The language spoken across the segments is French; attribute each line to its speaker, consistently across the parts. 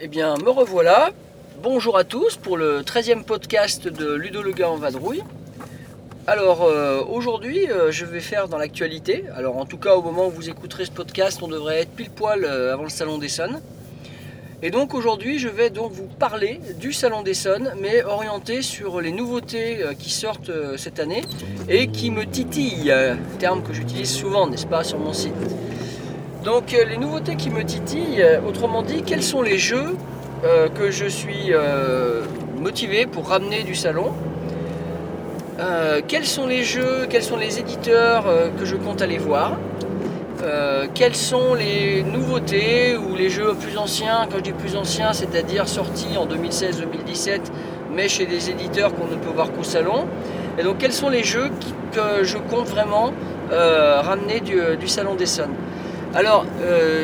Speaker 1: Eh bien, me revoilà. Bonjour à tous pour le 13e podcast de Ludo en vadrouille. Alors euh, aujourd'hui, euh, je vais faire dans l'actualité. Alors en tout cas, au moment où vous écouterez ce podcast, on devrait être pile poil euh, avant le Salon des Sons. Et donc aujourd'hui, je vais donc vous parler du Salon des Sons, mais orienté sur les nouveautés qui sortent cette année et qui me titillent, terme que j'utilise souvent, n'est-ce pas, sur mon site. Donc les nouveautés qui me titillent, autrement dit, quels sont les jeux que je suis motivé pour ramener du salon? Euh, Quels sont les jeux, quels sont les éditeurs euh, que je compte aller voir Euh, Quelles sont les nouveautés ou les jeux plus anciens, quand je dis plus anciens, c'est-à-dire sortis en 2016-2017, mais chez des éditeurs qu'on ne peut voir qu'au salon. Et donc quels sont les jeux que je compte vraiment ramener du, salon des Sons alors,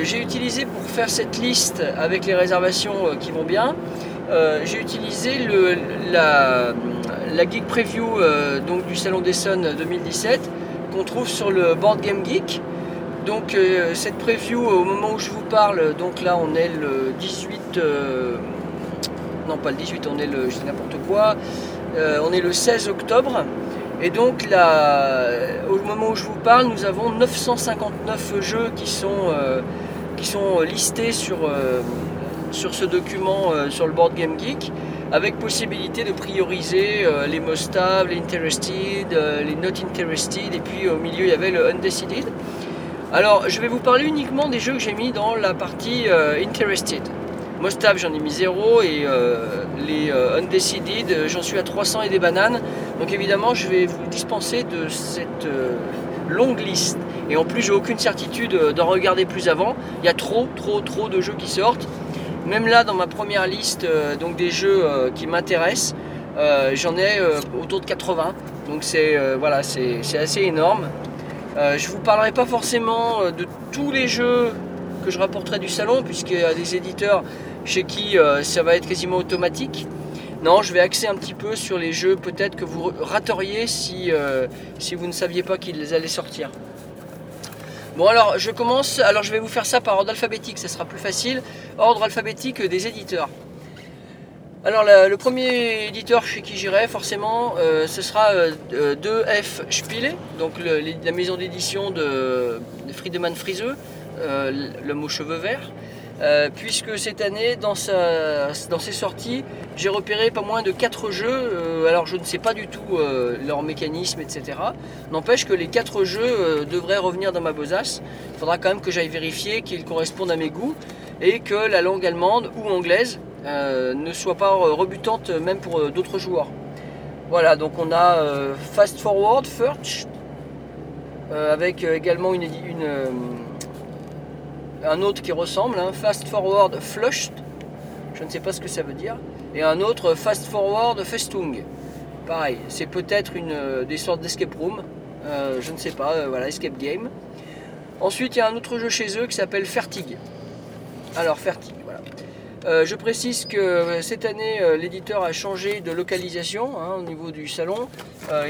Speaker 1: j'ai utilisé pour faire cette liste avec les réservations qui vont bien, j'ai utilisé le- la, la Geek Preview euh, donc du Salon des Sons 2017 qu'on trouve sur le Board Game Geek. Donc, euh, cette preview, au moment où je vous parle, donc là on est le 18, euh, non pas le 18, on est le, je n'importe quoi, euh, on est le 16 octobre. Et donc là, au moment où je vous parle, nous avons 959 jeux qui sont, euh, qui sont listés sur, euh, ce document euh, sur le Board Game Geek, avec possibilité de prioriser euh, les most les interested, euh, les not interested, et puis au milieu il y avait le undecided. Alors je vais vous parler uniquement des jeux que j'ai mis dans la partie euh, interested. Most have j'en ai mis 0 et les undecided j'en suis à 300 et des bananes. Donc évidemment, je vais vous dispenser de cette longue liste. Et en plus, j'ai aucune certitude d'en regarder plus avant. Il y a trop, trop, trop de jeux qui sortent. Même là, dans ma première liste, euh, donc des jeux euh, qui m'intéressent, euh, j'en ai autour de 80. Donc c'est voilà, c'est assez énorme. Je vous parlerai pas forcément de tous les jeux que je rapporterai du salon, puisqu'il y a des éditeurs chez qui ça va être quasiment automatique. Non, je vais axer un petit peu sur les jeux peut-être que vous rateriez si, si vous ne saviez pas qu'ils allaient sortir. Bon alors je commence, alors je vais vous faire ça par ordre alphabétique, ça sera plus facile. Ordre alphabétique des éditeurs. Alors le premier éditeur chez qui j'irai forcément, euh, ce sera euh, euh, 2F Spiele, donc le- la maison d'édition de, de Friedemann euh, l'homme aux cheveux verts. Euh, puisque cette année, dans, ses sorties, j'ai repéré pas moins de 4 jeux. euh, alors je ne sais pas du tout euh, leur mécanisme, etc. N'empêche que les 4 jeux devraient revenir dans ma besace. Il faudra quand même que j'aille vérifier qu'ils correspondent à mes goûts et que la langue allemande ou anglaise ne soit pas rebutante même pour d'autres joueurs. Voilà, donc on a Fast Forward euh, avec également une, un autre qui ressemble, hein, Fast Forward Flushed, je ne sais pas ce que ça veut dire, et un autre Fast Forward Festung. Pareil, c'est peut-être une euh, des sortes d'escape room, euh, je ne sais pas, euh, voilà, escape game. Ensuite, il y a un autre jeu chez eux qui s'appelle Fertig. Alors, Fertig, voilà. Je précise que cette année, l'éditeur a changé de localisation hein, au niveau du salon.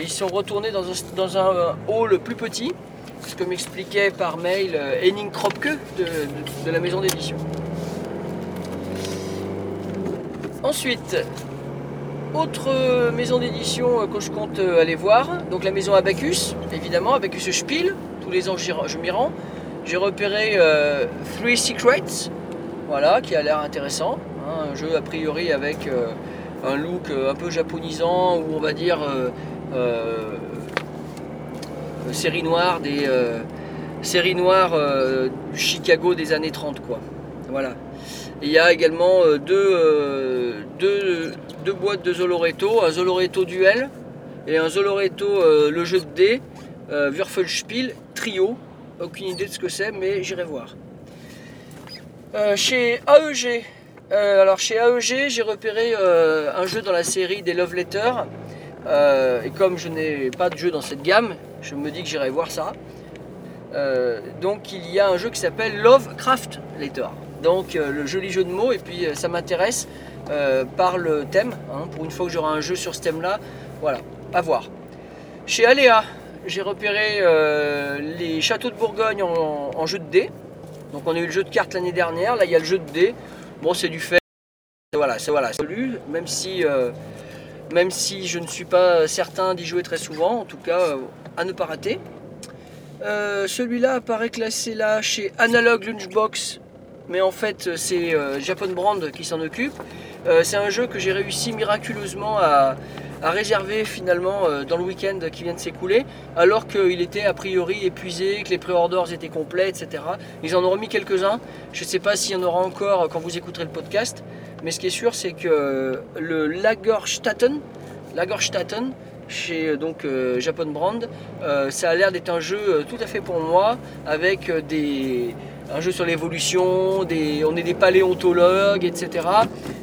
Speaker 1: Ils sont retournés dans un, dans un, hall plus petit, ce que m'expliquait par mail euh, Henning Kropke de, la maison d'édition. Ensuite, autre maison d'édition euh, que je compte euh, aller voir, donc la maison Abacus, évidemment, Abacus Spiel, tous les ans je m'y rends. J'ai repéré Three Secrets, voilà, qui a l'air intéressant. hein, un jeu a priori avec un look un peu japonisant, ou on va dire série noire des euh, série noire euh, du Chicago des années 30 quoi. Voilà. Il y a également euh, deux, euh, deux, deux boîtes de Zoloreto, un Zoloreto Duel et un Zoloreto euh, le jeu de dés, euh, Würfelspiel Trio. Aucune idée de ce que c'est, mais j'irai voir. Euh, chez AEG, euh, alors chez AEG, j'ai repéré euh, un jeu dans la série des Love Letters Euh, et comme je n'ai pas de jeu dans cette gamme, je me dis que j'irai voir ça. Euh, donc il y a un jeu qui s'appelle Lovecraft Later. Donc euh, le joli jeu de mots, et puis ça m'intéresse par le thème. hein. pour une fois que j'aurai un jeu sur ce thème-là, voilà, à voir. Chez Aléa, j'ai repéré les châteaux de Bourgogne en, en jeu de dés. Donc on a eu le jeu de cartes l'année dernière, là il y a le jeu de dés. Bon c'est du fait. Voilà, c'est voilà, même si, même si je ne suis pas certain d'y jouer très souvent, en tout cas euh, à ne pas rater. Euh, Celui-là apparaît classé là chez Analog Lunchbox, mais en fait c'est euh, Japan Brand qui s'en occupe. C'est un jeu que j'ai réussi miraculeusement à, à réserver finalement dans le week-end qui vient de s'écouler, alors qu'il était a priori épuisé, que les pré-orders étaient complets, etc. Ils en ont remis quelques-uns. Je ne sais pas s'il y en aura encore quand vous écouterez le podcast, mais ce qui est sûr, c'est que le Lagerstatten, Lagerstatten chez euh, donc euh, Brand, euh, ça a l'air d'être un jeu euh, tout à fait pour moi, avec euh, des un jeu sur l'évolution, des, on est des paléontologues, etc.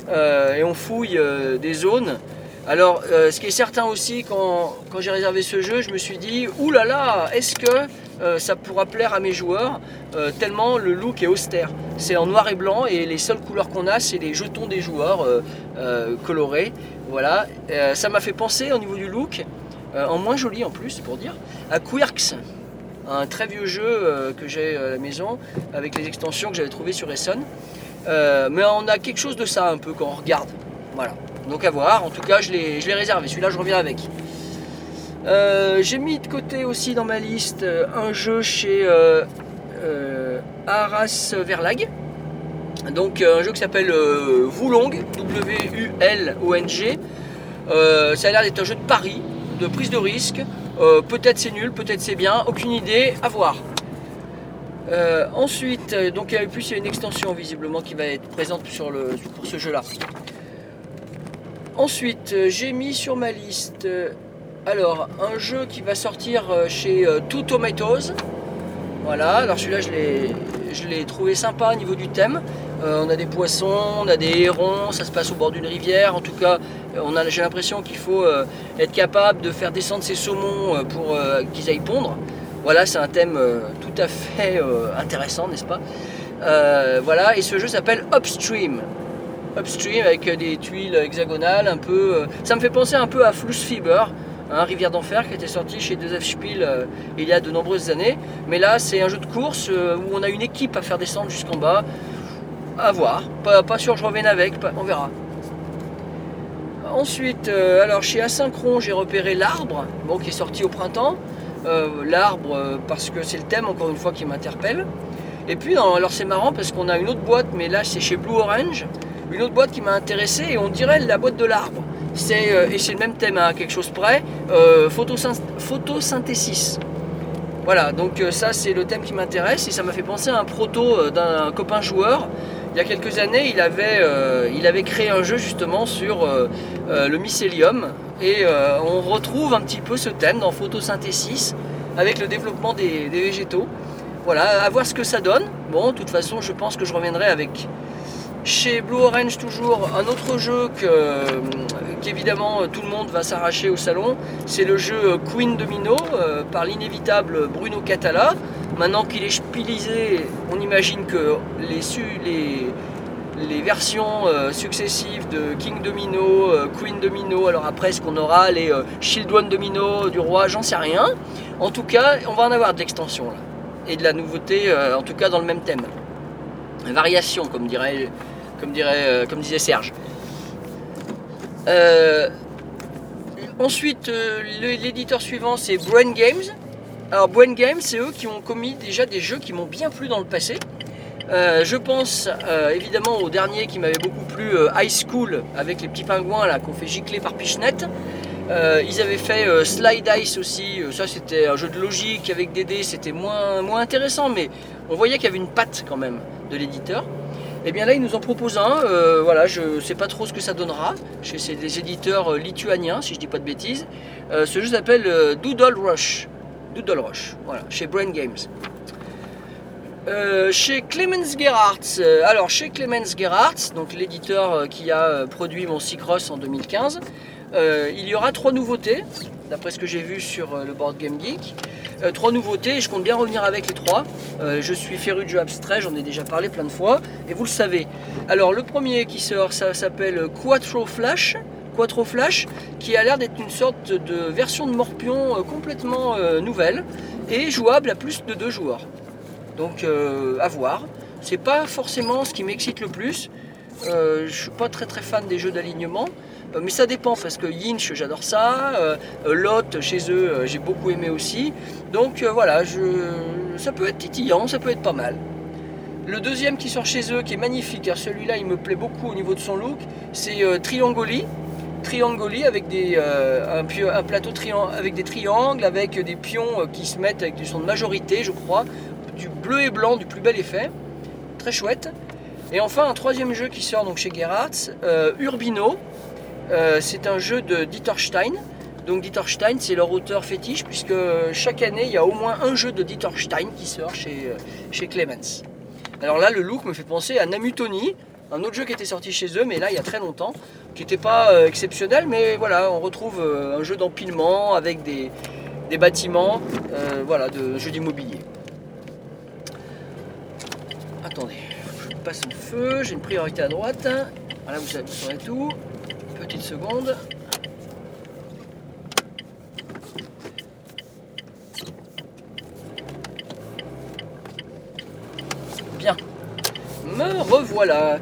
Speaker 1: Euh, et on fouille euh, des zones. Alors, euh, ce qui est certain aussi, quand, quand j'ai réservé ce jeu, je me suis dit, oulala, est-ce que euh, ça pourra plaire à mes joueurs Euh, Tellement le look est austère. C'est en noir et blanc et les seules couleurs qu'on a, c'est les jetons des joueurs euh, colorés. Voilà. Ça m'a fait penser au niveau du look, en moins joli en plus, pour dire, à Quirks, un très vieux jeu que j'ai à la maison avec les extensions que j'avais trouvées sur. Euh, mais on a quelque chose de ça un peu quand on regarde. Voilà. Donc à voir. En tout cas, je l'ai réservé. Celui-là, je reviens avec. Euh, j'ai mis de côté aussi dans ma liste euh, un jeu chez euh, euh, Arras Verlag. Donc euh, un jeu qui s'appelle Wulong, W-U-L-O-N-G. Ça a l'air d'être un jeu de pari, de prise de risque. Peut-être c'est nul, peut-être c'est bien, aucune idée, à voir. Ensuite, donc il y a une extension visiblement qui va être présente sur pour ce jeu-là. Ensuite, j'ai mis sur ma liste alors un jeu qui va sortir euh, chez euh, Two Tomatoes. Voilà, alors celui-là je l'ai, trouvé sympa au niveau du thème. Euh, on a des poissons, on a des hérons, ça se passe au bord d'une rivière. En tout cas, j'ai l'impression qu'il faut être capable de faire descendre ces saumons pour qu'ils aillent pondre. Voilà, c'est un thème tout à fait intéressant, n'est-ce pas? Voilà, et ce jeu s'appelle Upstream. Upstream avec des tuiles hexagonales, un peu. ça me fait penser un peu à Fluss Fever, hein, Rivière d'Enfer, qui était sorti chez 2F Spiel euh, il y a de nombreuses années. Mais là, c'est un jeu de course euh, où on a une équipe à faire descendre jusqu'en bas. À voir. Pas, sûr que je revienne avec, on verra. Ensuite, euh, alors chez Asynchron, j'ai repéré l'arbre, bon, qui est sorti au printemps. L'arbre, parce que c'est le thème, encore une fois, qui m'interpelle. Et puis, alors c'est marrant parce qu'on a une autre boîte, mais là c'est chez Blue Orange, une autre boîte qui m'a intéressé et on dirait la boîte de l'arbre. C'est, euh, et c'est le même thème à quelque chose près, euh. Voilà, donc euh, ça c'est le thème qui m'intéresse et ça m'a fait penser à un proto euh, d'un copain joueur. Il y a quelques années, il avait, il créé un jeu justement sur le mycélium et on retrouve un petit peu ce thème dans photosynthesis avec le développement des, des végétaux. Voilà, à voir ce que ça donne. Bon, de toute façon, je pense que je reviendrai avec chez Blue Orange toujours un autre jeu qu'évidemment tout le monde va s'arracher au salon, c'est le jeu Queen Domino euh, par l'inévitable Bruno Catala. Maintenant qu'il est spielisé, on imagine que les, versions euh, successives de King Domino, euh, Queen Domino, alors après est-ce qu'on aura les Shield One Domino du roi, j'en sais rien. En tout cas, on va en avoir de l'extension là. Et de la nouveauté, en tout cas dans le même thème. Variation, comme dirait, euh, comme disait Serge. Euh, ensuite, euh, l'éditeur suivant, c'est Brain Games. Alors, Brain Games, c'est eux qui ont commis déjà des jeux qui m'ont bien plu dans le passé. Je pense évidemment au dernier qui m'avait beaucoup plu, High School, avec les petits pingouins qu'on fait gicler par Pichenette. Ils avaient fait Slide Ice aussi, ça c'était un jeu de logique avec des dés, c'était moins, moins intéressant, mais on voyait qu'il y avait une patte quand même de l'éditeur. Et bien là, ils nous en proposent un, euh, voilà, je ne sais pas trop ce que ça donnera, chez ces des éditeurs euh, lituaniens, si je dis pas de bêtises. Euh, ce jeu s'appelle Doodle Rush, Doodle Rush, voilà, chez Brain Games. Euh, chez Clemens Gerhardt, euh, alors chez Clemens donc l'éditeur euh, qui a produit mon Cycross en 2015, Euh, il y aura trois nouveautés, d'après ce que j'ai vu sur le Board Game Geek. Trois nouveautés et je compte bien revenir avec les trois. Je suis féru de jeux abstraits, j'en ai déjà parlé plein de fois et vous le savez. Alors le premier qui sort, ça s'appelle Quattro Flash. Qui a l'air d'être une sorte de version de Morpion complètement nouvelle et jouable à plus de deux joueurs. Donc euh, à voir. C'est pas forcément ce qui m'excite le plus. Euh, je suis pas très très fan des jeux d'alignement. Euh, mais ça dépend parce que Yinch j'adore ça, euh, Lot chez eux j'ai beaucoup aimé aussi. Donc voilà, ça peut être titillant, ça peut être pas mal. Le deuxième qui sort chez eux qui est magnifique, car celui-là il me plaît beaucoup au niveau de son look, c'est Triangoli. Triangoli avec des, un, un plateau avec des triangles, avec des pions qui se mettent avec du son de majorité, je crois, du bleu et blanc, du plus bel effet. Très chouette. Et enfin un troisième jeu qui sort donc chez Gerhardt, euh, Urbino. Euh, c'est un jeu de Dieter Stein. Donc Dieter Stein, c'est leur auteur fétiche, puisque chaque année, il y a au moins un jeu de Dieter Stein qui sort chez, euh, chez Clemens. Alors là, le look me fait penser à Namutoni, un autre jeu qui était sorti chez eux, mais là, il y a très longtemps, qui n'était pas exceptionnel, mais voilà, on retrouve un jeu d'empilement avec des, des bâtiments, voilà, de jeux d'immobilier. Attendez, je passe feu, j'ai une priorité à droite. Voilà, vous savez, vous saurez tout. Petite seconde. Bien. Me revoilà.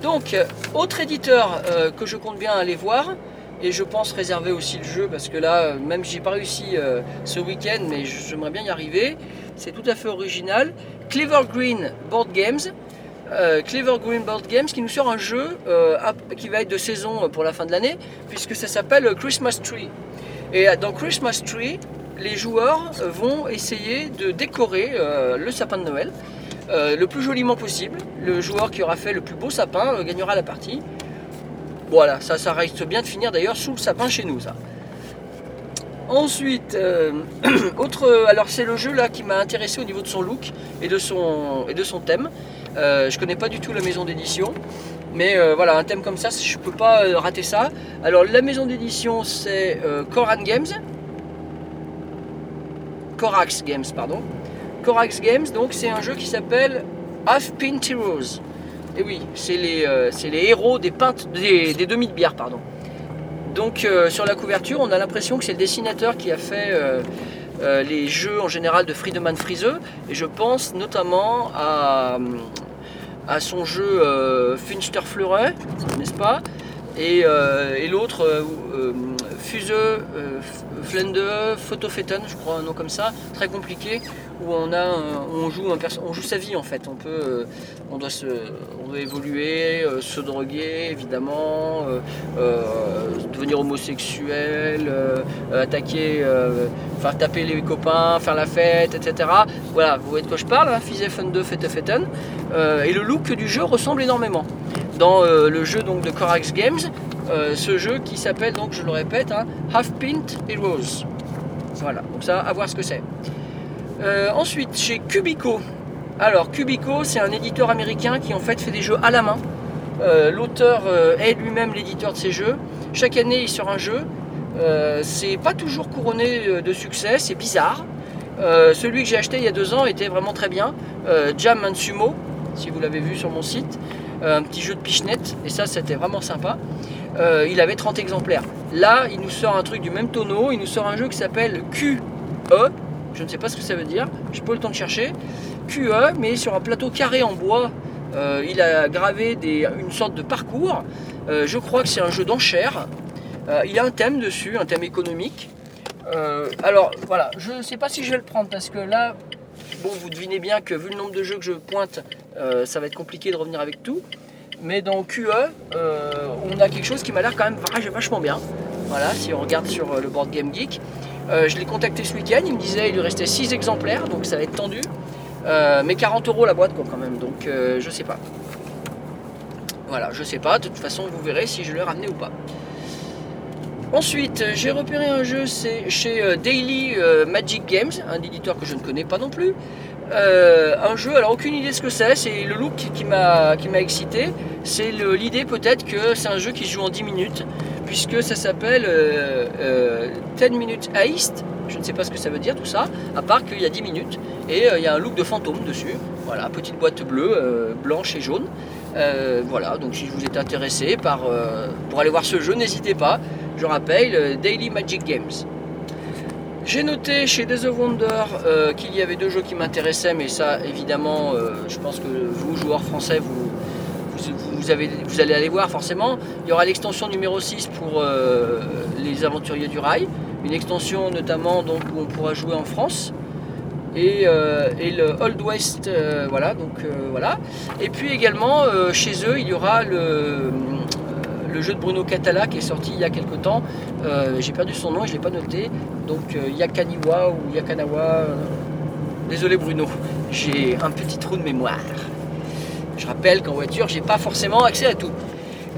Speaker 1: Donc, euh, autre éditeur euh, que je compte bien aller voir, et je pense réserver aussi le jeu, parce que là, euh, même j'ai pas réussi ce week-end, mais j'aimerais bien y arriver, c'est tout à fait original. Clever Green Board Games. Euh, Clever Green Board Games qui nous sort un jeu euh, qui va être de saison pour la fin de l'année, puisque ça s'appelle Christmas Tree. Et euh, dans Christmas Tree, les joueurs euh, vont essayer de décorer euh, le sapin de Noël euh, le plus joliment possible. Le joueur qui aura fait le plus beau sapin euh, gagnera la partie. Voilà, ça, reste bien de finir d'ailleurs sous le sapin chez nous. Ensuite, euh, autre, alors c'est le jeu là qui m'a intéressé au niveau de son look et et de son thème. Euh, je connais pas du tout la maison d'édition, mais euh, voilà, un thème comme ça, je peux pas euh, rater ça. Alors la maison d'édition c'est Coran Games, Corax Games, pardon. Corax Games, donc c'est un jeu qui s'appelle Half Pint Heroes. Et oui, c'est les, les héros des, pintes, des, demi de bière, pardon. Donc sur la couverture, on a l'impression que c'est le dessinateur qui a fait euh, les jeux en général de Friedemann Friese. Et je pense notamment à, à son jeu euh, n'est-ce pas? Et, euh, et l'autre, euh, Fuse, Flende, Photofetten, je crois un nom comme ça, très compliqué, où on, a on, joue on joue sa vie en fait. On, peut, euh, doit, se, on évoluer, euh, se droguer évidemment, euh, devenir homosexuel, attaquer, faire taper les copains, faire la fête, etc. Voilà, vous voyez de quoi je parle, hein, Fise Fende, Fetefetten. Euh, et le look du jeu ressemble énormément. Dans le jeu donc, de Corax Games, ce jeu qui s'appelle, donc je le répète, hein, Half Pint Heroes. Voilà, donc ça, à voir ce que c'est. Euh, ensuite, chez Cubico. Alors, Cubico, c'est un éditeur américain qui en fait fait des jeux à la main. Euh, L'auteur euh, est lui-même l'éditeur de ces jeux. Chaque année, il sort un jeu. C'est pas toujours couronné de succès, c'est bizarre. Celui que j'ai acheté il y a deux ans était vraiment très bien. Jam and si vous l'avez vu sur mon site. Un petit jeu de pichenette, et ça, c'était vraiment sympa. Il avait 30 exemplaires. Là, il nous sort un truc du même tonneau. Il nous sort un jeu qui s'appelle QE. Je ne sais pas ce que ça veut dire. Je eu le temps de chercher. QE, mais sur un plateau carré en bois. Euh, il a gravé une sorte de parcours. Euh, je crois que c'est un jeu d'enchères. Euh, il a un thème dessus, un thème économique. Alors voilà, je ne sais pas si je vais le prendre parce que là, bon, vous devinez bien que vu le nombre de jeux que je pointe, ça va être compliqué de revenir avec tout. Mais dans QE, on a quelque chose qui m'a l'air quand même vach- vachement bien. Voilà, si on regarde sur le board Game Geek. Euh, je l'ai contacté ce week-end, il me disait il lui restait 6 exemplaires, donc ça va être tendu. Euh, mais 40 euros la boîte quoi, quand même, donc euh, je sais pas. Voilà, je sais pas, de toute façon vous verrez si je l'ai ramené ou pas. Ensuite, j'ai repéré un jeu chez euh, Daily euh, Magic Games, un éditeur que je ne connais pas non plus. Euh, un jeu, alors aucune idée de ce que c'est, c'est le look qui m'a excité. C'est l'idée peut-être que c'est un jeu qui se joue en 10 minutes, puisque ça s'appelle euh, euh, 10 Minutes Heist. Je ne sais pas ce que ça veut dire tout ça, à part qu'il y a 10 minutes et euh, il y a un look de fantôme dessus. Voilà, petite boîte bleue, euh, blanche et jaune. Euh, voilà, donc si vous êtes intéressé par, euh, pour aller voir ce jeu, n'hésitez pas. Je rappelle, euh, Daily Magic Games. J'ai noté chez Days of Wonder euh, qu'il y avait deux jeux qui m'intéressaient, mais ça, évidemment, euh, je pense que vous, joueurs français, vous, vous, allez aller voir forcément. Il y aura l'extension numéro 6 pour euh, les aventuriers du rail, une extension notamment donc, où on pourra jouer en France. Et, euh, le Old West, euh, voilà, donc voilà. Et puis également chez eux, il y aura le, le jeu de Bruno Catala qui est sorti il y a quelque temps. J'ai perdu son nom et je ne l'ai pas noté. Donc Yakaniwa ou Yakanawa. Désolé Bruno, j'ai un petit trou de mémoire. Je rappelle qu'en voiture, j'ai pas forcément accès à tout.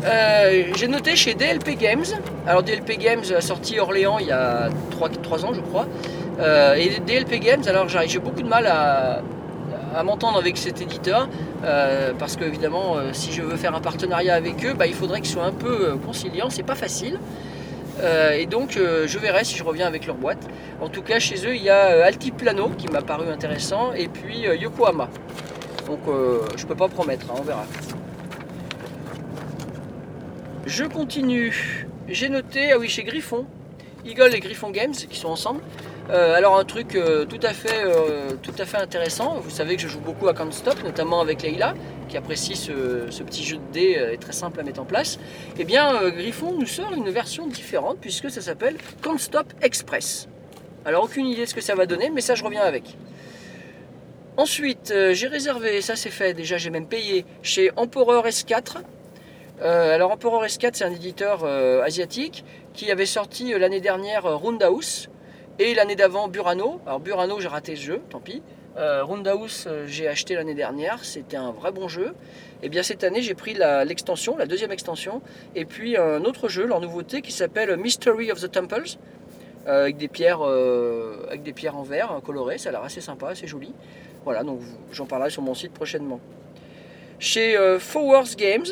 Speaker 1: Euh, j'ai noté chez DLP Games. Alors DLP Games a sorti Orléans il y a 3, ans je crois. Euh, et DLP Games, alors j'ai beaucoup de mal à, à m'entendre avec cet éditeur euh, parce que évidemment si je veux faire un partenariat avec eux, bah, il faudrait qu'ils soient un peu conciliants, c'est pas facile. Et donc je verrai si je reviens avec leur boîte. En tout cas chez eux il y a Altiplano qui m'a paru intéressant et puis Yokohama. Donc je peux pas promettre, hein, on verra. Je continue. J'ai noté, ah oui, chez Griffon, Eagle et Griffon Games qui sont ensemble. Euh, alors un truc euh, tout, à fait, euh, tout à fait intéressant. Vous savez que je joue beaucoup à Can't Stop, notamment avec Leïla, qui apprécie ce, petit jeu de dés et très simple à mettre en place. Eh bien, Griffon nous sort une version différente puisque ça s'appelle Can't Stop Express. Alors aucune idée de ce que ça va donner, mais ça je reviens avec. Ensuite, euh, j'ai réservé, ça c'est fait, déjà j'ai même payé chez Emperor S4. Euh, alors Emperor S4 c'est un éditeur euh, asiatique qui avait sorti l'année dernière Roundhouse et l'année d'avant Burano. Alors Burano j'ai raté ce jeu, tant pis. Roundhouse j'ai acheté l'année dernière, c'était un vrai bon jeu. Et bien cette année j'ai pris la- l'extension, la, deuxième extension, et puis un autre jeu, leur nouveauté qui s'appelle Mystery of the Temples. avec des pierres, avec des pierres en verre colorées, ça a l'air assez sympa, assez joli. Voilà, donc j'en parlerai sur mon site prochainement. Chez euh, Games,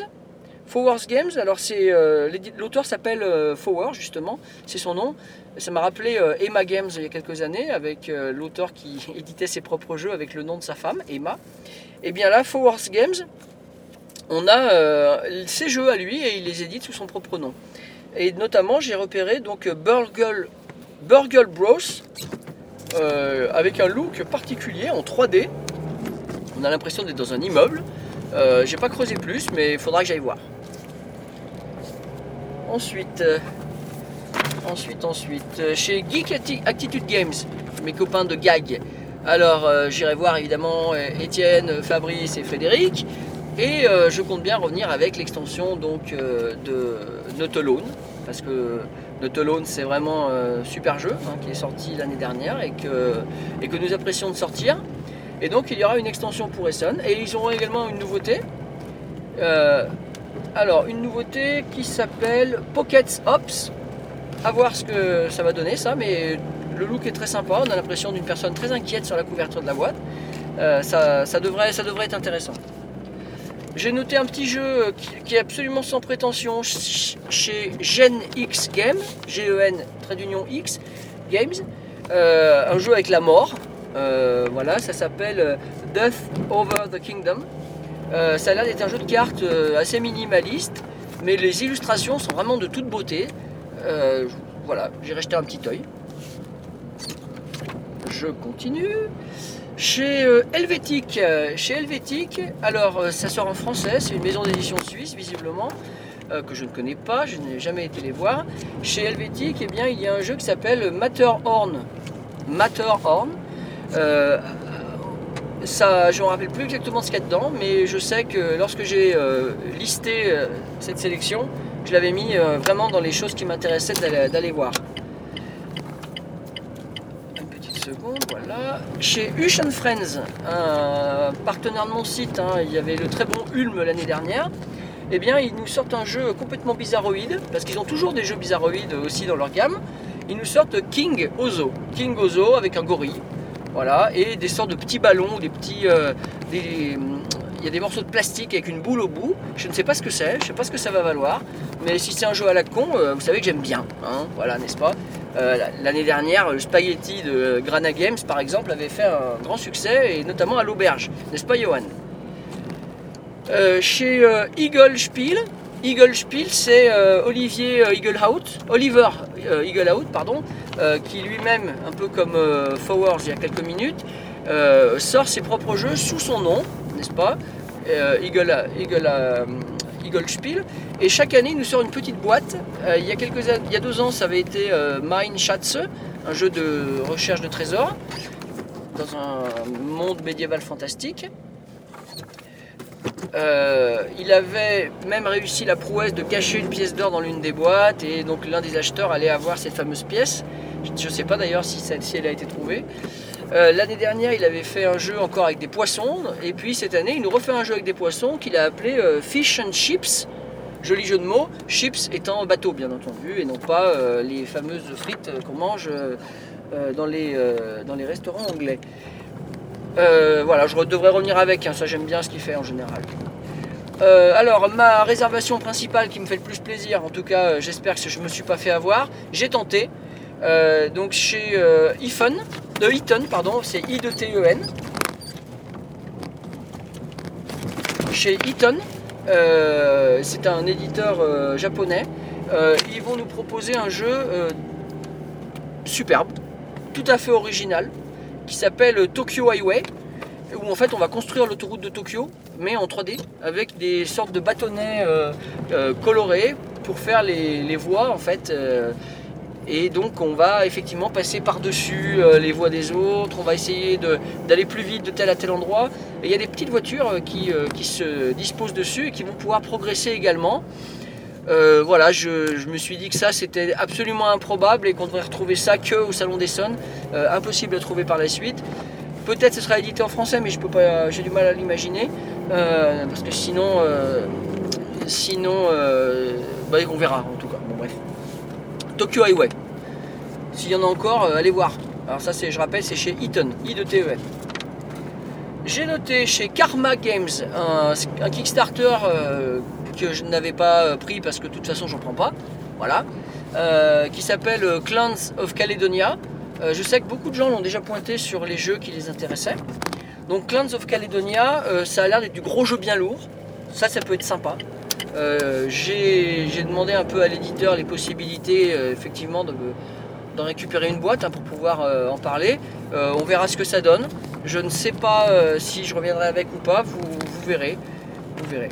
Speaker 1: Forwards Games, alors c'est euh, l'auteur s'appelle euh, Forward justement, c'est son nom. Ça m'a rappelé euh, Emma Games il y a quelques années avec euh, l'auteur qui éditait ses propres jeux avec le nom de sa femme, Emma. Et bien là, Forwards Games, on a ses jeux à lui et il les édite sous son propre nom. Et notamment, j'ai repéré donc Burgle, Burgle Bros euh, avec un look particulier en 3D. On a l'impression d'être dans un immeuble. Euh, j'ai pas creusé plus, mais il faudra que j'aille voir. Ensuite, euh, ensuite, ensuite, chez Geek Atti- Attitude Games, mes copains de gag. Alors, j'irai voir évidemment Étienne, Fabrice et Frédéric. Et je compte bien revenir avec l'extension donc de Not Alone, parce que Not Alone c'est vraiment un super jeu hein, qui est sorti l'année dernière et que, nous apprécions de sortir. Et donc il y aura une extension pour Essonne et ils auront également une nouveauté. Euh, alors une nouveauté qui s'appelle Pockets Ops. À voir ce que ça va donner ça, mais le look est très sympa. On a l'impression d'une personne très inquiète sur la couverture de la boîte. Euh, ça devrait être intéressant. J'ai noté un petit jeu qui, qui est absolument sans prétention ch- chez Gen X Game, G-E-N, trait d'union X Games, Euh, un jeu avec la mort. Euh, voilà, ça s'appelle euh, Death Over the Kingdom. Euh, ça a l'air d'être un jeu de cartes euh, assez minimaliste, mais les illustrations sont vraiment de toute beauté. Euh, voilà, j'ai jeté un petit œil. Je continue. Chez euh, Helvétique, euh, chez Helvétique, alors euh, ça sort en français, c'est une maison d'édition suisse visiblement, que je ne connais pas, je n'ai jamais été les voir. Chez Helvétique, eh bien, il y a un jeu qui s'appelle Matterhorn. Matterhorn. Ça, je ne me rappelle plus exactement ce qu'il y a dedans, mais je sais que lorsque j'ai listé cette sélection, je l'avais mis vraiment dans les choses qui m'intéressaient d'aller voir. Voilà. Chez Hush and Friends, un partenaire de mon site, hein, il y avait le très bon Ulm l'année dernière. Eh bien, ils nous sortent un jeu complètement bizarroïde, parce qu'ils ont toujours des jeux bizarroïdes aussi dans leur gamme. Ils nous sortent King Ozo. King Ozo avec un gorille. Voilà, et des sortes de petits ballons, des petits. euh, des, il y a des morceaux de plastique avec une boule au bout. Je ne sais pas ce que c'est, je ne sais pas ce que ça va valoir. Mais si c'est un jeu à la con, euh, vous savez que j'aime bien. hein, voilà, n'est-ce pas? Euh, L'année dernière, le Spaghetti de Grana Games, par exemple, avait fait un grand succès, et notamment à l'auberge. N'est-ce pas, Johan? Euh, Chez euh, Eagle Spiel, Eagle Spiel, c'est Olivier Eaglehout, Oliver Eaglehout, pardon, qui lui-même, un peu comme Fowers il y a quelques minutes, sort ses propres jeux sous son nom, n'est-ce pas? Eagle, Eagle, Et chaque année, il nous sort une petite boîte. Euh, il, y a quelques, il y a deux ans, ça avait été euh, Mine Schatze, un jeu de recherche de trésors dans un monde médiéval fantastique. Euh, il avait même réussi la prouesse de cacher une pièce d'or dans l'une des boîtes et donc l'un des acheteurs allait avoir cette fameuse pièce. Je ne sais pas d'ailleurs si elle a été trouvée. Euh, L'année dernière, il avait fait un jeu encore avec des poissons et puis cette année, il nous refait un jeu avec des poissons qu'il a appelé euh, Fish and Chips. Joli jeu de mots, chips étant bateau bien entendu et non pas euh, les fameuses frites qu'on mange dans, les, restaurants anglais. Voilà, je devrais revenir avec, hein, ça j'aime bien ce qu'il fait en général. Alors, ma réservation principale qui me fait le plus plaisir, en tout cas, j'espère que je ne me suis pas fait avoir, j'ai tenté. Donc chez Eaton, de Eaton, pardon, c'est I de T-E-N. Chez Eaton, euh, c'est un éditeur euh, japonais. Euh, ils vont nous proposer un jeu euh, superbe, tout à fait original, qui s'appelle Tokyo Highway, où en fait on va construire l'autoroute de Tokyo, mais en 3D, avec des sortes de bâtonnets euh, euh, colorés pour faire les voies en fait. Et donc on va effectivement passer par-dessus euh, les voies des autres, on va essayer d'aller plus vite de tel à tel endroit. Et il y a des petites voitures euh, qui, euh, qui se disposent dessus et qui vont pouvoir progresser également. Voilà, je, me suis dit que ça c'était absolument improbable et qu'on devrait retrouver ça que au Salon des Sons. Euh, impossible à trouver par la suite. Peut-être ce sera édité en français, mais je peux pas, j'ai du mal à l'imaginer parce que sinon, sinon, bah, on verra en tout cas. Bon bref. Tokyo Highway. S'il y en a encore, euh, allez voir. Alors ça, c'est, je rappelle, c'est chez Eaton, I de TEN. J'ai noté chez Karma Games un, Kickstarter euh, que je n'avais pas euh, pris parce que de toute façon j'en prends pas. Voilà. Qui s'appelle Clans of Caledonia. Je sais que beaucoup de gens l'ont déjà pointé sur les jeux qui les intéressaient. Donc Clans of Caledonia, ça a l'air d'être du gros jeu bien lourd. Ça, ça peut être sympa. Euh, J'ai demandé un peu à l'éditeur les possibilités, euh, effectivement, de, d'en récupérer une boîte hein, pour pouvoir euh, en parler. On verra ce que ça donne. Je ne sais pas si je reviendrai avec ou pas, vous, verrez. Vous verrez.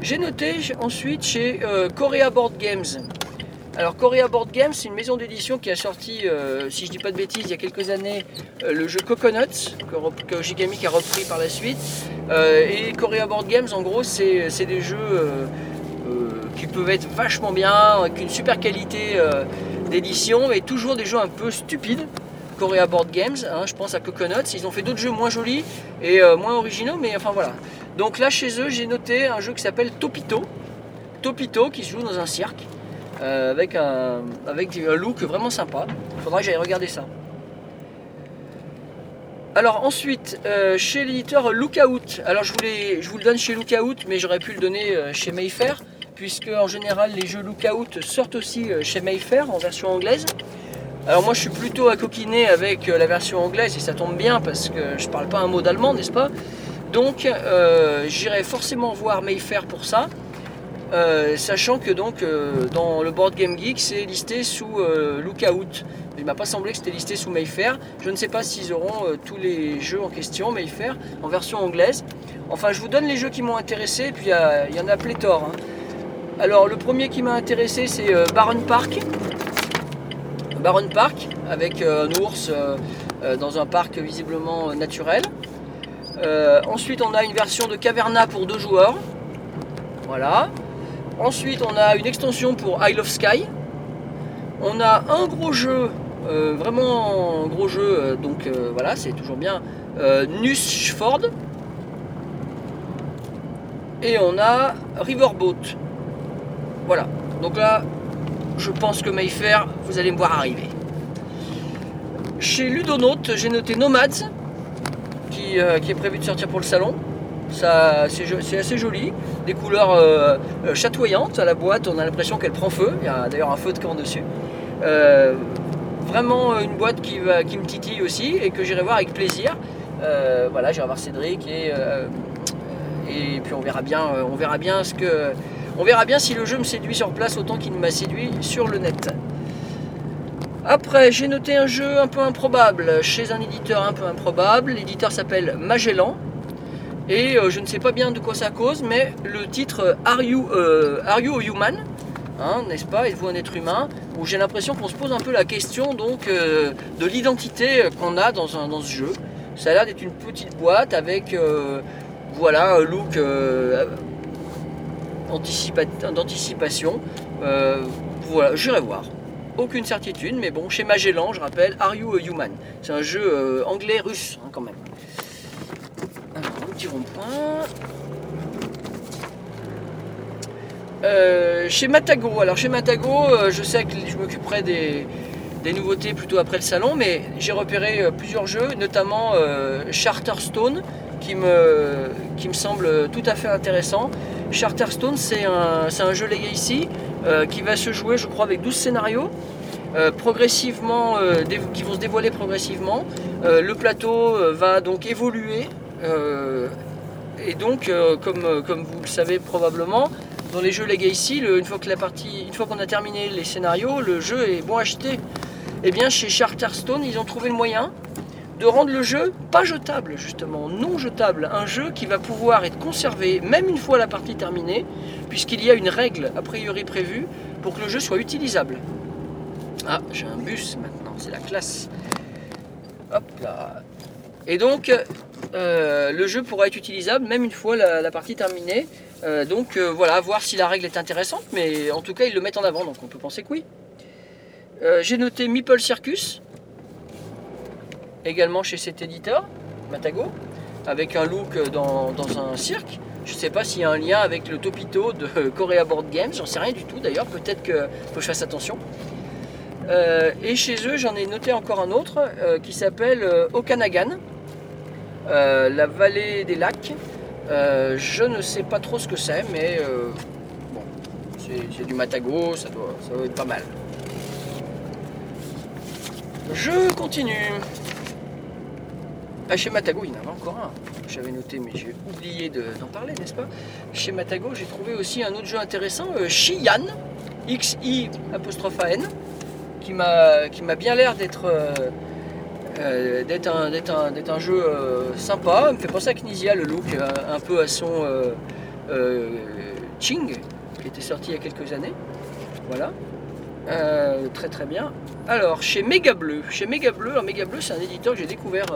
Speaker 1: J'ai noté ensuite chez Korea Board Games. Alors Korea Board Games, c'est une maison d'édition qui a sorti, euh, si je dis pas de bêtises, il y a quelques années, euh, le jeu Coconuts, que, que Gigamic a repris par la suite. Euh, et Korea Board Games, en gros, c'est des jeux qui peuvent être vachement bien, avec une super qualité d'édition, et toujours des jeux un peu stupides. Korea Board Games, hein, je pense à Coconuts. Ils ont fait d'autres jeux moins jolis et moins originaux, mais enfin voilà. Donc là, chez eux, j'ai noté un jeu qui s'appelle Topito. Topito qui se joue dans un cirque euh, avec, un, look vraiment sympa. Il faudra que j'aille regarder ça. Alors ensuite, euh, chez l'éditeur Lookout, alors je, voulais, je vous le donne chez Lookout, mais j'aurais pu le donner euh, chez Mayfair, puisque en général les jeux Lookout sortent aussi chez Mayfair en version anglaise. Alors moi je suis plutôt à coquiner avec la version anglaise et ça tombe bien parce que je parle pas un mot d'allemand, n'est-ce pas? Donc j'irai forcément voir Mayfair pour ça. Euh, sachant que donc euh, dans le board Game Geek c'est listé sous euh, Lookout. Il m'a pas semblé que c'était listé sous Mayfair. Je ne sais pas s'ils auront tous les jeux en question Mayfair en version anglaise. Enfin je vous donne les jeux qui m'ont intéressé et puis il y en a pléthore. hein. Alors le premier qui m'a intéressé c'est Baron Park. Baron Park avec un ours dans un parc visiblement naturel. Ensuite on a une version de Caverna pour deux joueurs. Voilà. Ensuite, on a une extension pour Isle of Sky. On a un gros jeu, euh, vraiment gros jeu, euh, donc euh, voilà, c'est toujours bien. Nussford. Et on a Riverboat. Voilà. Donc là, je pense que Mayfair, vous allez me voir arriver. Chez Ludonaut, j'ai noté Nomads, qui est prévu de sortir pour le salon. C'est, assez joli. Des couleurs euh, euh, chatoyantes à la boîte. On a l'impression qu'elle prend feu. Il y a d'ailleurs un feu de camp dessus. Euh, vraiment une boîte qui, me titille aussi et que j'irai voir avec plaisir. Voilà, j'irai voir Cédric et, puis on verra bien, on verra bien si le jeu me séduit sur place autant qu'il m'a séduit sur le net. Après, j'ai noté un jeu un peu improbable chez un éditeur un peu improbable. L'éditeur s'appelle Magellan. Et euh, je ne sais pas bien de quoi ça cause, mais le titre euh, Are You, euh, Are you a Human Hein, N'est-ce pas? Êtes-vous un être humain? Où j'ai l'impression qu'on se pose un peu la question donc de l'identité qu'on a dans, un, dans ce jeu. Ça a l'air d'être une petite boîte avec voilà, un look anticipa- d'anticipation. Voilà, j'irai voir aucune certitude, mais bon, chez Magellan, je rappelle, Are You a Human? C'est un jeu anglais-russe, hein, quand même. Euh, chez Matago, alors chez Matago, euh, je sais que je m'occuperai des, nouveautés plutôt après le salon, mais j'ai repéré euh, plusieurs jeux, notamment Charterstone, qui me, qui me semble tout à fait intéressant. Charterstone, c'est un, un jeu Legacy qui va se jouer, je crois, avec 12 scénarios. progressivement, qui vont se dévoiler progressivement. Le plateau va donc évoluer. Euh, et donc, euh, comme, euh, comme vous le savez probablement, dans les jeux Legacy, le- une fois que la partie, une fois qu'on a terminé les scénarios, le jeu est bon à acheter. Et bien, chez Charterstone, ils ont trouvé le moyen de rendre le jeu pas jetable, justement, non jetable. Un jeu qui va pouvoir être conservé, même une fois la partie terminée, puisqu'il y a une règle a priori prévue pour que le jeu soit utilisable. Ah, j'ai un bus maintenant, c'est la classe. Hop là. Et donc, euh, le jeu pourra être utilisable même une fois la, partie terminée. Euh, donc euh, voilà, voir si la règle est intéressante, mais en tout cas ils le mettent en avant, donc on peut penser que oui. J'ai noté Meeple Circus, également chez cet éditeur, Matago, avec un look dans, un cirque. Je ne sais pas s'il y a un lien avec le Topito de Korea Board Games, j'en sais rien du tout d'ailleurs, peut-être que faut que je fasse attention. Et chez eux, j'en ai noté encore un autre qui s'appelle Okanagan, euh, la vallée des lacs. Euh, je ne sais pas trop ce que c'est, mais euh, bon, c'est du Matago, ça doit, être pas mal. Je continue. Ah, chez Matago, il y en avait encore un. J'avais noté, mais j'ai oublié de- d'en parler, n'est-ce pas? Chez Matago, j'ai trouvé aussi un autre jeu intéressant, Xi'an, X-I apostrophe A-N, qui m'a qui m'a bien l'air d'être euh, d'être un, jeu euh, sympa. Il me fait penser à Knizia, le look, euh, un peu à son Ching, qui était sorti il y a quelques années. Voilà. Très très bien. Alors, chez Méga Bleu, chez Méga Bleu, alors Méga Bleu, c'est un éditeur que j'ai découvert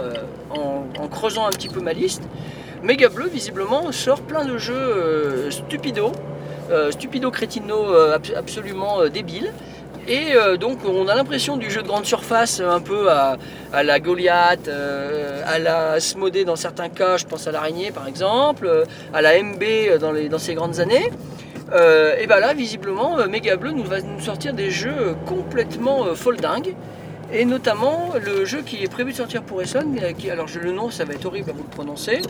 Speaker 1: en, creusant un petit peu ma liste. Méga Bleu, visiblement, sort plein de jeux stupido, stupido crétino abs- absolument débiles. Et euh, donc, on a l'impression du jeu de grande surface, un peu à, la Goliath, euh, à la Asmodée dans certains cas, je pense à l'araignée par exemple, euh, à la MB dans, les, dans ces grandes années. Et bien là, visiblement, Mega Bleu nous va nous sortir des jeux complètement foldingues. Et notamment le jeu qui est prévu de sortir pour Essonne, euh, qui, alors le nom, ça va être horrible à vous le prononcer,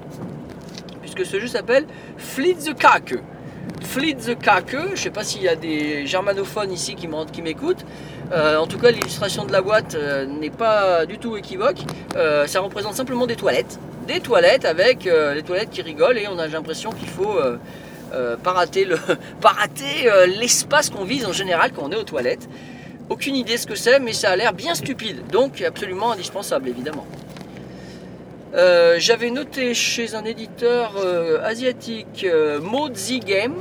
Speaker 1: puisque ce jeu s'appelle Fleet the Kake. Fleet the Kake, je ne sais pas s'il y a des germanophones ici qui m'écoutent. Euh, en tout cas, l'illustration de la boîte euh, n'est pas du tout équivoque. Euh, ça représente simplement des toilettes. Des toilettes avec les toilettes qui rigolent et on a l'impression qu'il faut pas rater l'espace qu'on vise en général quand on est aux toilettes. Aucune idée ce que c'est, mais ça a l'air bien stupide, donc absolument indispensable évidemment. Euh, J'avais noté chez un éditeur euh, asiatique euh, Mozi Game,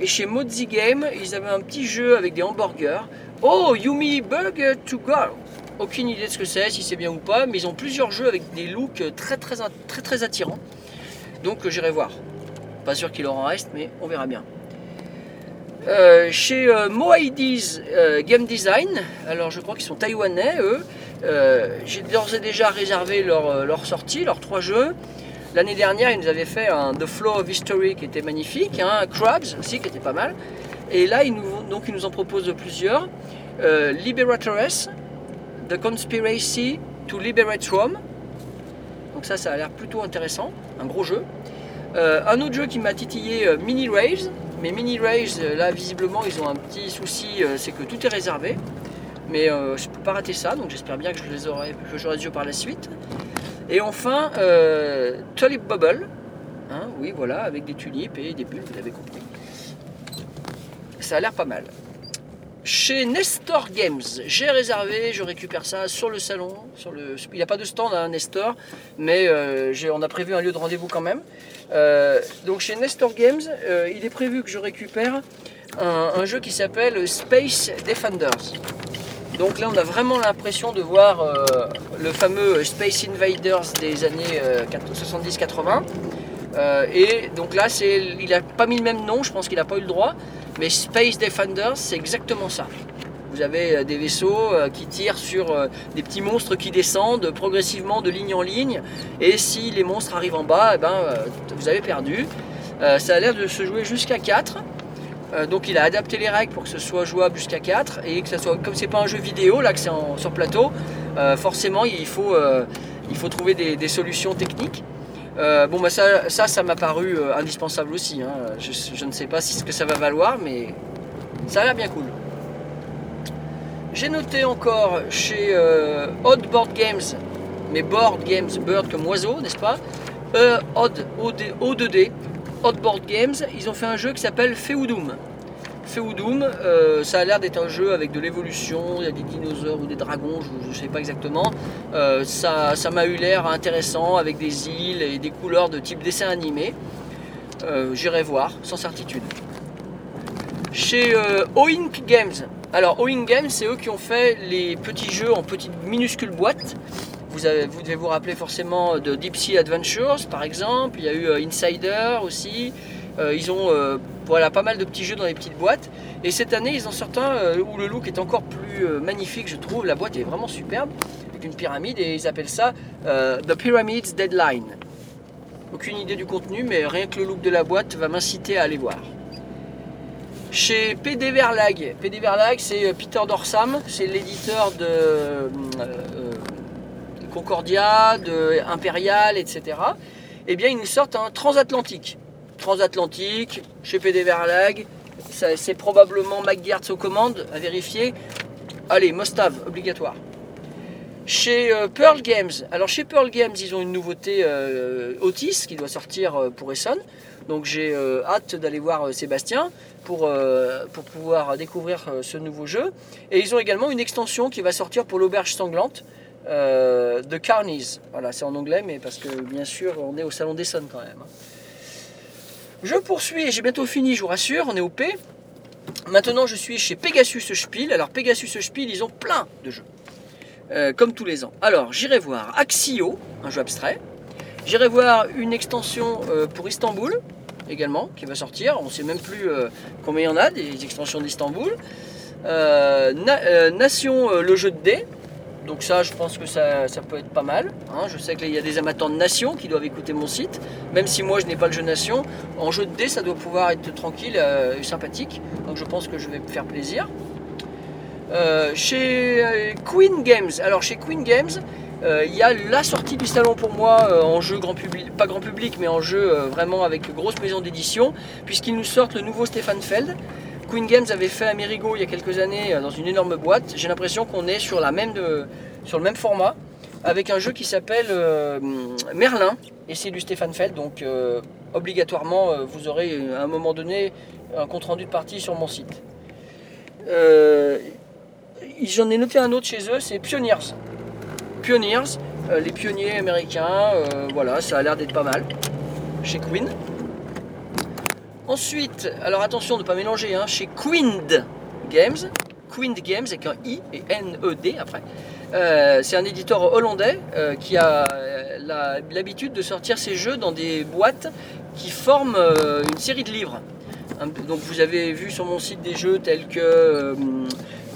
Speaker 1: et chez Mozi Game, ils avaient un petit jeu avec des hamburgers. Oh, Yumi Burger to Go Aucune idée de ce que c'est, si c'est bien ou pas, mais ils ont plusieurs jeux avec des looks très très très très attirants. Donc euh, j'irai voir. Pas sûr qu'il en reste, mais on verra bien. Chez euh, Moaidi's Game Design, alors je crois qu'ils sont taïwanais, eux. Euh, J'ai d'ores et déjà réservé leur, euh, leur sortie, leurs trois jeux. L'année dernière, ils nous avaient fait un The Flow of History qui était magnifique, un Crabs aussi qui était pas mal. Et là, ils nous, en proposent plusieurs. Euh, The Conspiracy to Liberate Rome. Donc ça, ça a l'air plutôt intéressant, un gros jeu. Euh, un autre jeu qui m'a titillé, Mini Rails. Mais Mini euh, là visiblement ils ont un petit souci, c'est que tout est réservé. Mais euh, je ne peux pas rater ça, donc j'espère bien que je les aurai, par la suite. Et enfin, euh, Tulip Bubble. Hein, oui, voilà, avec des tulipes et des bulles, vous l'avez compris. Ça a l'air pas mal. Chez Nestor Games, j'ai réservé, je récupère ça sur le salon. Sur le... Il n'y a pas de stand à Nestor, mais euh, on a prévu un lieu de rendez-vous quand même. Donc chez Nestor Games, il est prévu que je récupère un jeu qui s'appelle Space Defenders. Donc là, on a vraiment l'impression de voir euh, le fameux Space Invaders des années euh, 70-80. Euh, et donc là, il n'a pas mis le même nom, je pense qu'il n'a pas eu le droit. Mais Space Defenders, c'est exactement ça. Vous avez euh, des vaisseaux euh, qui tirent sur euh, des petits monstres qui descendent progressivement de ligne en ligne. Et si les monstres arrivent en bas, eh ben, euh, vous avez perdu. Euh, ça a l'air de se jouer jusqu'à 4. Euh, donc il a adapté les règles pour que ce soit jouable jusqu'à 4 et que ça soit comme c'est pas un jeu vidéo là que c'est sur plateau, euh, forcément il faut, euh, il faut trouver des, solutions techniques. Bon bah ça ça m'a paru indispensable aussi. hein. Je, ne sais pas si ce que ça va valoir mais ça a l'air bien cool. J'ai noté encore chez Odd Board Games, mais Board Games, bird comme oiseau, n'est-ce pas? Odd, O-D- O2D, Odd Board Games, ils ont fait un jeu qui s'appelle Feudum. Feudum, euh, ça a l'air d'être un jeu avec de l'évolution, il y a des dinosaures ou des dragons, je ne sais pas exactement. Euh, ça m'a eu l'air intéressant avec des îles et des couleurs de type dessin animé. Euh, J'irai voir, sans certitude. Chez Oink Games, alors Oink Games, c'est eux qui ont fait les petits jeux en petites minuscules boîtes. Vous, devez vous rappeler forcément de Deep Sea Adventures par exemple, il y a eu euh, Insider aussi. Euh, ils ont euh, voilà, pas mal de petits jeux dans les petites boîtes. Et cette année, ils en sortent un où le look est encore plus magnifique, je trouve. La boîte est vraiment superbe, avec une pyramide, et ils appellent ça The Pyramids Deadline. Aucune idée du contenu, mais rien que le look de la boîte va m'inciter à aller voir. Chez PD Verlag, PD Verlag c'est Peter Dorsam, c'est l'éditeur de Concordia, de Imperial, etc. Eh bien, ils nous sortent un transatlantique. Transatlantique, chez PD Verlag, c'est probablement McGuire's aux commandes, à vérifier. Allez, Mostave, obligatoire. Chez euh, Pearl Games, alors chez Pearl Games, ils ont une nouveauté euh, Otis qui doit sortir euh, pour Essonne. Donc j'ai euh, hâte d'aller voir Sébastien pour, pour pouvoir découvrir ce nouveau jeu. Et ils ont également une extension qui va sortir pour l'auberge sanglante euh, de Carnies. Voilà, c'est en anglais, mais parce que bien sûr, on est au Salon d'Essonne quand même. Je poursuis, j'ai bientôt fini, je vous rassure, on est au P. Maintenant, je suis chez Pegasus Spiel. Alors, Pegasus Spiel, ils ont plein de jeux, euh, comme tous les ans. Alors, j'irai voir Axio, un jeu abstrait. J'irai voir une extension euh, pour Istanbul, également, qui va sortir. On ne sait même plus euh, combien il y en a, des extensions d'Istanbul. Na- Nation, le jeu de dés. Donc ça, je pense que ça, peut être pas mal. hein. Je sais qu'il y a des amateurs de Nation qui doivent écouter mon site. Même si moi, je n'ai pas le jeu Nation. En jeu de dés, ça doit pouvoir être tranquille euh, et sympathique. Donc je pense que je vais me faire plaisir. Euh, chez euh, Queen Games. Alors chez Queen Games, il y a la sortie du salon pour moi en jeu grand public, pas grand public, mais en jeu vraiment avec grosse maison d'édition, puisqu'ils nous sortent le nouveau Stefan Feld. Queen Games avait fait Amerigo il y a quelques années euh, dans une énorme boîte. J'ai l'impression qu'on est sur, le même format, avec un jeu qui s'appelle euh, Merlin, et c'est du Stefan Feld, donc euh, obligatoirement vous aurez à un moment donné un compte rendu de partie sur mon site. J'en ai noté un autre chez eux, c'est Pioneers. Pioneers, les pionniers américains, voilà, ça a l'air d'être pas mal. Chez Queen. Ensuite, alors attention de ne pas mélanger, hein, chez Queend Games, Queend Games avec un I et N-E-D après. Euh, c'est un éditeur hollandais euh, qui a euh, l'habitude de sortir ses jeux dans des boîtes qui forment une série de livres. Donc vous avez vu sur mon site des jeux tels que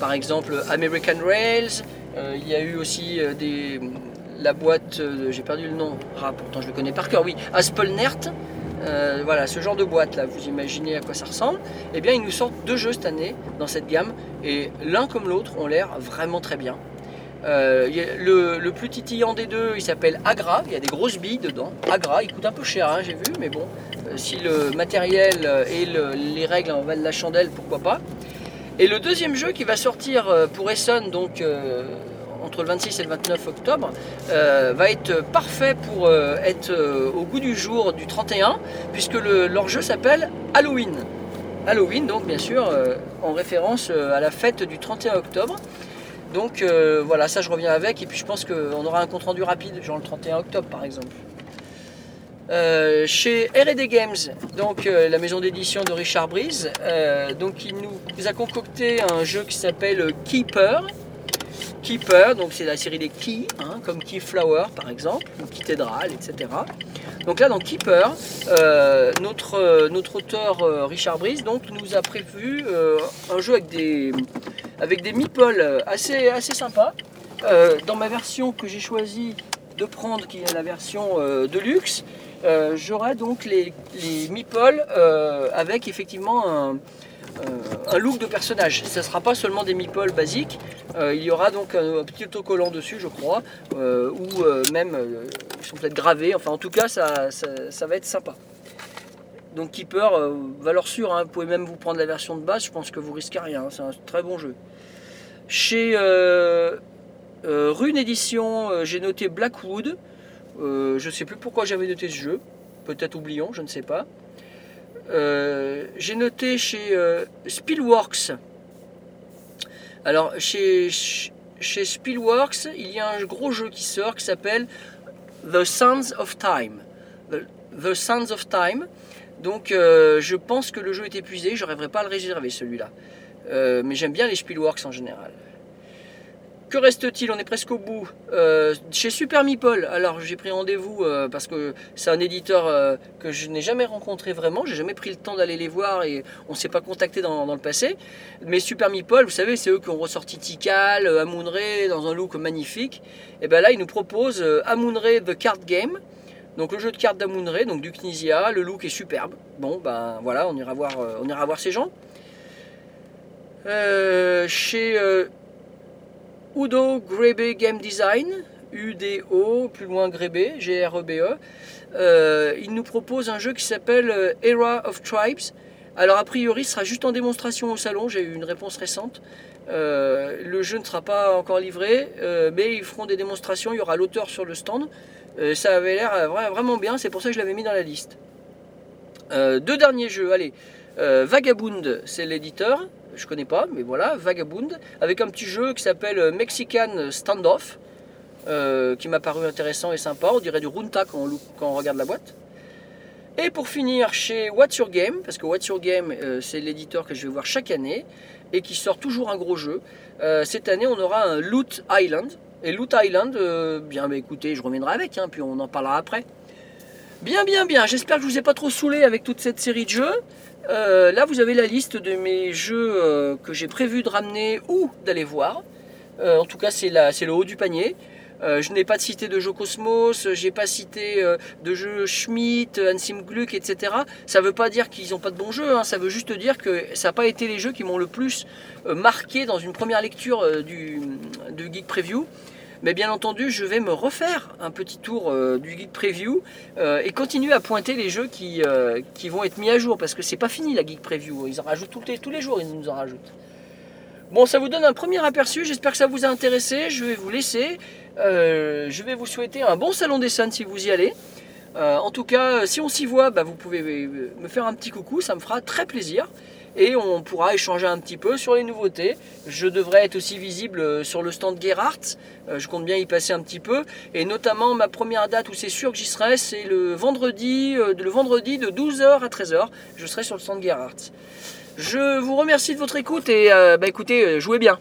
Speaker 1: par exemple American Rails, il y a eu aussi la boîte, j'ai perdu le nom, ah, pourtant je le connais par cœur, oui, Aspelnert, euh, voilà, ce genre de boîte là, vous imaginez à quoi ça ressemble. Eh bien, ils nous sortent deux jeux cette année dans cette gamme et l'un comme l'autre ont l'air vraiment très bien. Euh, le, plus titillant des deux, il s'appelle Agra. Il y a des grosses billes dedans. Agra, il coûte un peu cher, hein, j'ai vu, mais bon, euh, si le matériel et le- les règles en valent la chandelle, pourquoi pas. Et le deuxième jeu qui va sortir pour Essen, donc entre le 26 et le 29 octobre, euh, va être parfait pour euh, être euh, au goût du jour du 31, puisque le- leur jeu s'appelle Halloween. Halloween, donc bien sûr, en référence à la fête du 31 octobre. Donc voilà, ça je reviens avec, et puis je pense qu'on aura un compte rendu rapide, genre le 31 octobre par exemple. Chez R&D Games, donc la maison d'édition de Richard Breeze, donc il nous a concocté un jeu qui s'appelle Keeper. Keeper, donc c'est la série des Key, hein, comme Keyflower par exemple, ou Cathedral, etc. Donc là dans Keeper, euh, notre, euh, notre auteur euh, Richard Breeze donc, nous a prévu un jeu avec des, avec des meeples assez, assez sympas. Dans ma version que j'ai choisi de prendre, qui est la version de luxe, j'aurai donc les, les meeples avec effectivement un, un look de personnage. Ça ne sera pas seulement des meeples basiques, euh, il y aura donc un, petit autocollant dessus, je crois, euh, ou euh, même euh, ils sont peut-être gravés. Enfin, en tout cas, ça, ça, va être sympa. Donc Keeper, euh, valeur sûre, hein, vous pouvez même vous prendre la version de base, je pense que vous risquez rien, c'est un très bon jeu. Chez euh, euh, Rune Edition, euh, j'ai noté Blackwood. Euh, je ne sais plus pourquoi j'avais noté ce jeu, peut-être oublions, je ne sais pas. Euh, j'ai noté chez euh, Spielworks. Alors chez, chez Spielworks, il y a un gros jeu qui sort qui s'appelle The Sands of Time. The, Sands of Time. Donc euh, je pense que le jeu est épuisé, je n'arriverai pas à le réserver celui-là. Euh, mais j'aime bien les Spielworks en général. Que reste-t-il? On est presque au bout. Euh, chez Super Meeple, alors j'ai pris rendez-vous euh, parce que c'est un éditeur euh, que je n'ai jamais rencontré vraiment. J'ai jamais pris le temps d'aller les voir et on ne s'est pas contacté dans, le passé. Mais Super Meeple, vous savez, c'est eux qui ont ressorti Tikal, Amun-Re dans un look magnifique. Et bien là, ils nous proposent Amun-Re The Card Game. Donc le jeu de cartes d'Amun-Re, donc du Knizia, le look est superbe. Bon, ben voilà, on ira voir, ces gens. Chez Udo Grebe Game Design, UDO, plus loin Grebe, G-R-E-B-E. Euh, il nous propose un jeu qui s'appelle euh, Era of Tribes. Alors a priori, ce sera juste en démonstration au salon, j'ai eu une réponse récente. Euh, le jeu ne sera pas encore livré, mais ils feront des démonstrations, il y aura l'auteur sur le stand. Ça avait l'air vra- vraiment bien, c'est pour ça que je l'avais mis dans la liste. Deux derniers jeux, allez. Vagabond, c'est l'éditeur, je connais pas, mais voilà, Vagabond, avec un petit jeu qui s'appelle euh, Mexican Standoff, euh, qui m'a paru intéressant et sympa. On dirait du Runta quand on, regarde la boîte. Et pour finir, chez What's Your Game, parce que What's Your Game, euh, c'est l'éditeur que je vais voir chaque année et qui sort toujours un gros jeu. Cette année, on aura Loot Island. Et Loot Island, bien, bah, écoutez, je reviendrai avec, hein, puis on en parlera après. Bien, bien, bien. J'espère que je vous ai pas trop saoulé avec toute cette série de jeux. Euh, là, vous avez la liste de mes jeux euh, que j'ai prévu de ramener ou d'aller voir. Euh, en tout cas, c'est le haut du panier. Je n'ai pas cité de jeux Cosmos, j'ai pas cité de jeux Schmidt, Ansim Gluck, etc. Ça veut pas dire qu'ils n'ont pas de bons jeux, hein. ça veut juste dire que ça n'a pas été les jeux qui m'ont le plus marqué dans une première lecture du, de Geek Preview. Mais bien entendu, je vais me refaire un petit tour euh, du Geek Preview euh, et continuer à pointer les jeux qui, euh, qui vont être mis à jour parce que c'est pas fini la Geek Preview. Ils en rajoutent tous les, tous les jours, ils nous en rajoutent. Bon, ça vous donne un premier aperçu. J'espère que ça vous a intéressé. Je vais vous laisser. Je vais vous souhaiter un bon salon des Suns si vous y allez. En tout cas, si on s'y voit, bah, vous pouvez me faire un petit coucou. Ça me fera très plaisir et on pourra échanger un petit peu sur les nouveautés. Je devrais être aussi visible euh, sur le stand Gerhardt, euh, je compte bien y passer un petit peu, et notamment ma première date où c'est sûr que j'y serai, c'est le vendredi, euh, le vendredi de 12h à 13h, je serai sur le stand Gerhardt. Je vous remercie de votre écoute et bah écoutez, jouez bien.